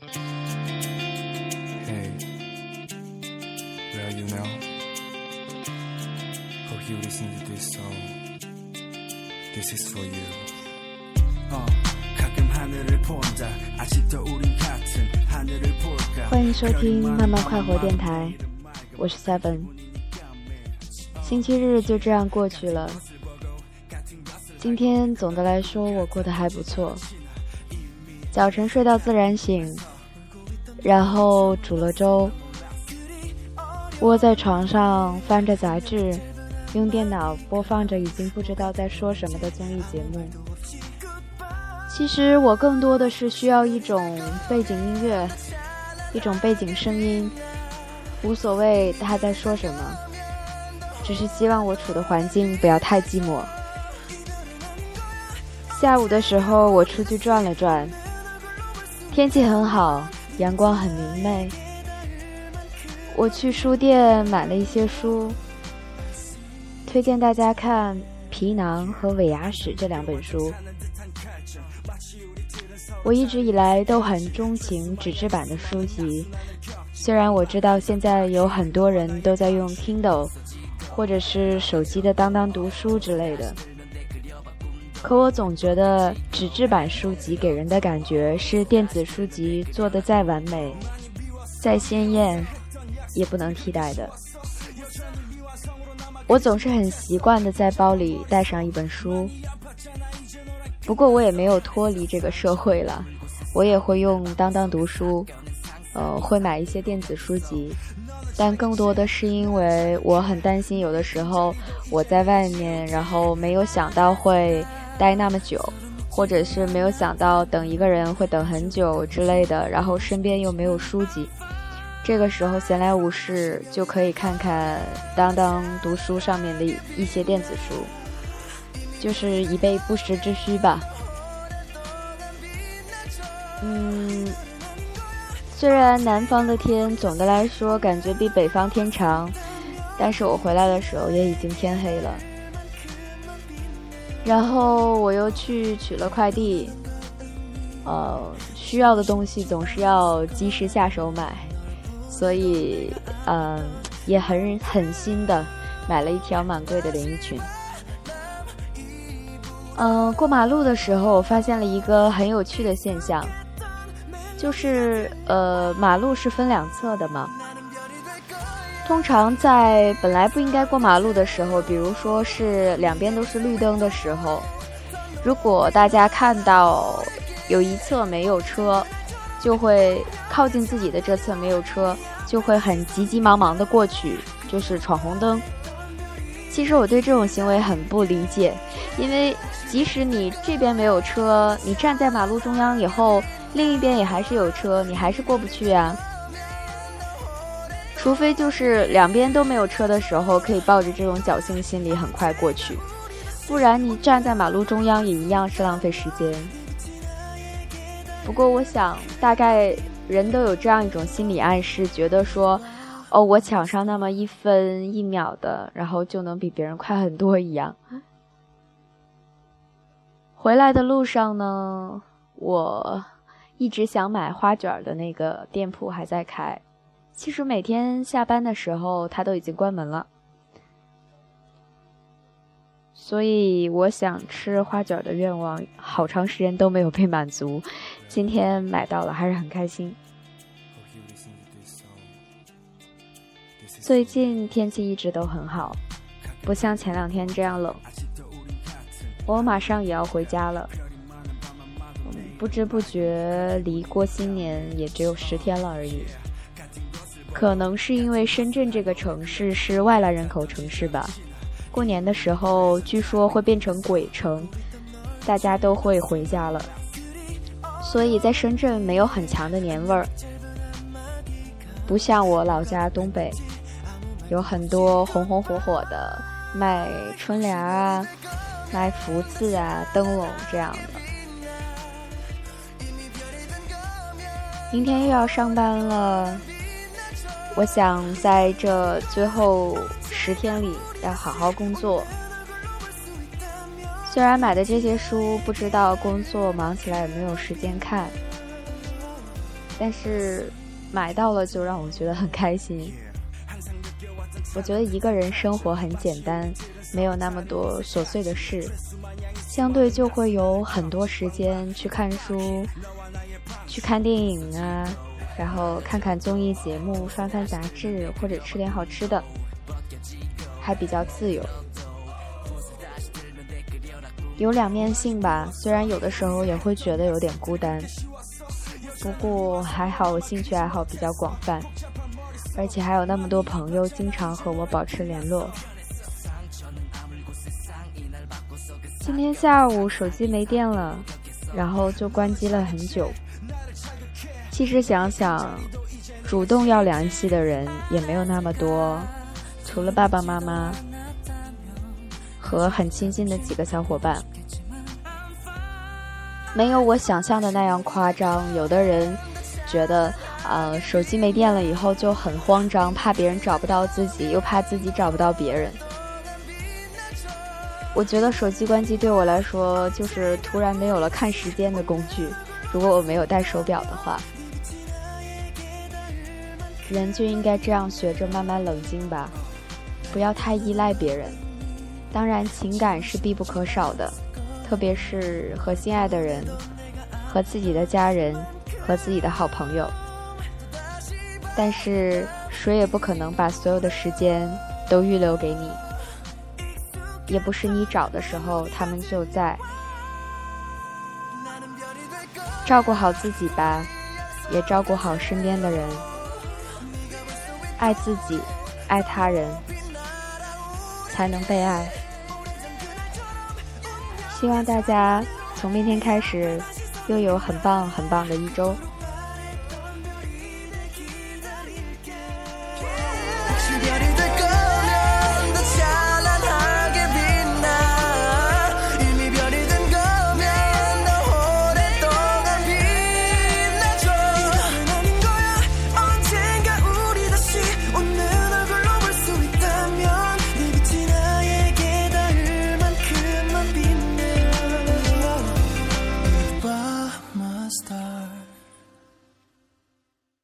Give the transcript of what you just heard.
Hey, where are you now? Hope you listen to this song. This is for you. 어, 가끔 하늘을 본다. 아직도 우린 같은 하늘을 볼까? 欢迎收听慢慢快活电台，我是 Seven。星期日就这样过去了，今天总的来说我过得还不错。 早晨睡到自然醒，然后煮了粥，窝在床上翻着杂志，用电脑播放着已经不知道在说什么的综艺节目。其实我更多的是需要一种背景音乐，一种背景声音，无所谓他在说什么，只是希望我处的环境不要太寂寞。下午的时候，我出去转了转。天气很好，阳光很明媚。我去书店买了一些书，推荐大家看《皮囊》和《尾牙史》这两本书。我一直以来都很钟情纸质版的书籍，虽然我知道现在有很多人都在用 Kindle，或者是手机的当当读书之类的。可我总觉得纸质版书籍给人的感觉是电子书籍做的再完美、再鲜艳，也不能替代的。我总是很习惯的在包里带上一本书，不过我也没有脱离这个社会了，我也会用当当读书，呃，会买一些电子书籍，但更多的是因为我很担心，有的时候我在外面，然后没有想到会。待那么久，或者是没有想到等一个人会等很久之类的，然后身边又没有书籍，这个时候闲来无事就可以看看当当读书上面的一些电子书，就是以备不时之需吧。嗯，虽然南方的天总的来说感觉比北方天长，但是我回来的时候也已经天黑了。然后我又去取了快递，呃，需要的东西总是要及时下手买，所以，嗯，也很狠心的买了一条蛮贵的连衣裙。嗯，过马路的时候，我发现了一个很有趣的现象，就是，呃，马路是分两侧的嘛。通常在本来不应该过马路的时候，比如说是两边都是绿灯的时候，如果大家看到有一侧没有车，就会靠近自己的这侧没有车，就会很急急忙忙的过去，就是闯红灯。其实我对这种行为很不理解，因为即使你这边没有车，你站在马路中央以后，另一边也还是有车，你还是过不去呀。除非就是两边都没有车的时候，可以抱着这种侥幸心理很快过去，不然你站在马路中央也一样是浪费时间。不过我想，大概人都有这样一种心理暗示，觉得说，哦，我抢上那么一分一秒的，然后就能比别人快很多一样。回来的路上呢，我一直想买花卷的那个店铺还在开。其实每天下班的时候，他都已经关门了，所以我想吃花卷的愿望好长时间都没有被满足。今天买到了，还是很开心。最近天气一直都很好，不像前两天这样冷。我马上也要回家了，不知不觉离过新年也只有十天了而已。可能是因为深圳这个城市是外来人口城市吧，过年的时候据说会变成鬼城，大家都会回家了，所以在深圳没有很强的年味儿，不像我老家东北，有很多红红火火的卖春联啊、卖福字啊、灯笼这样的。明天又要上班了。我想在这最后十天里要好好工作。虽然买的这些书，不知道工作忙起来有没有时间看。但是买到了就让我觉得很开心。我觉得一个人生活很简单，没有那么多琐碎的事，相对就会有很多时间去看书、去看电影啊，然后看看综艺节目、翻翻杂志或者吃点好吃的，还比较自由。有两面性吧，虽然有的时候也会觉得有点孤单，不过还好我兴趣爱好比较广泛。而且还有那么多朋友经常和我保持联络。今天下午手机没电了，然后就关机了很久。其实想想，主动要联系的人也没有那么多，除了爸爸妈妈和很亲近的几个小伙伴，没有我想象的那样夸张。有的人觉得。呃，手机没电了以后就很慌张，怕别人找不到自己，又怕自己找不到别人。我觉得手机关机对我来说就是突然没有了看时间的工具。如果我没有戴手表的话，人就应该这样学着慢慢冷静吧，不要太依赖别人。当然，情感是必不可少的，特别是和心爱的人、和自己的家人、和自己的好朋友。但是谁也不可能把所有的时间都预留给你，也不是你找的时候他们就在。照顾好自己吧，也照顾好身边的人。爱自己，爱他人，才能被爱。希望大家从明天开始，又有很棒很棒的一周。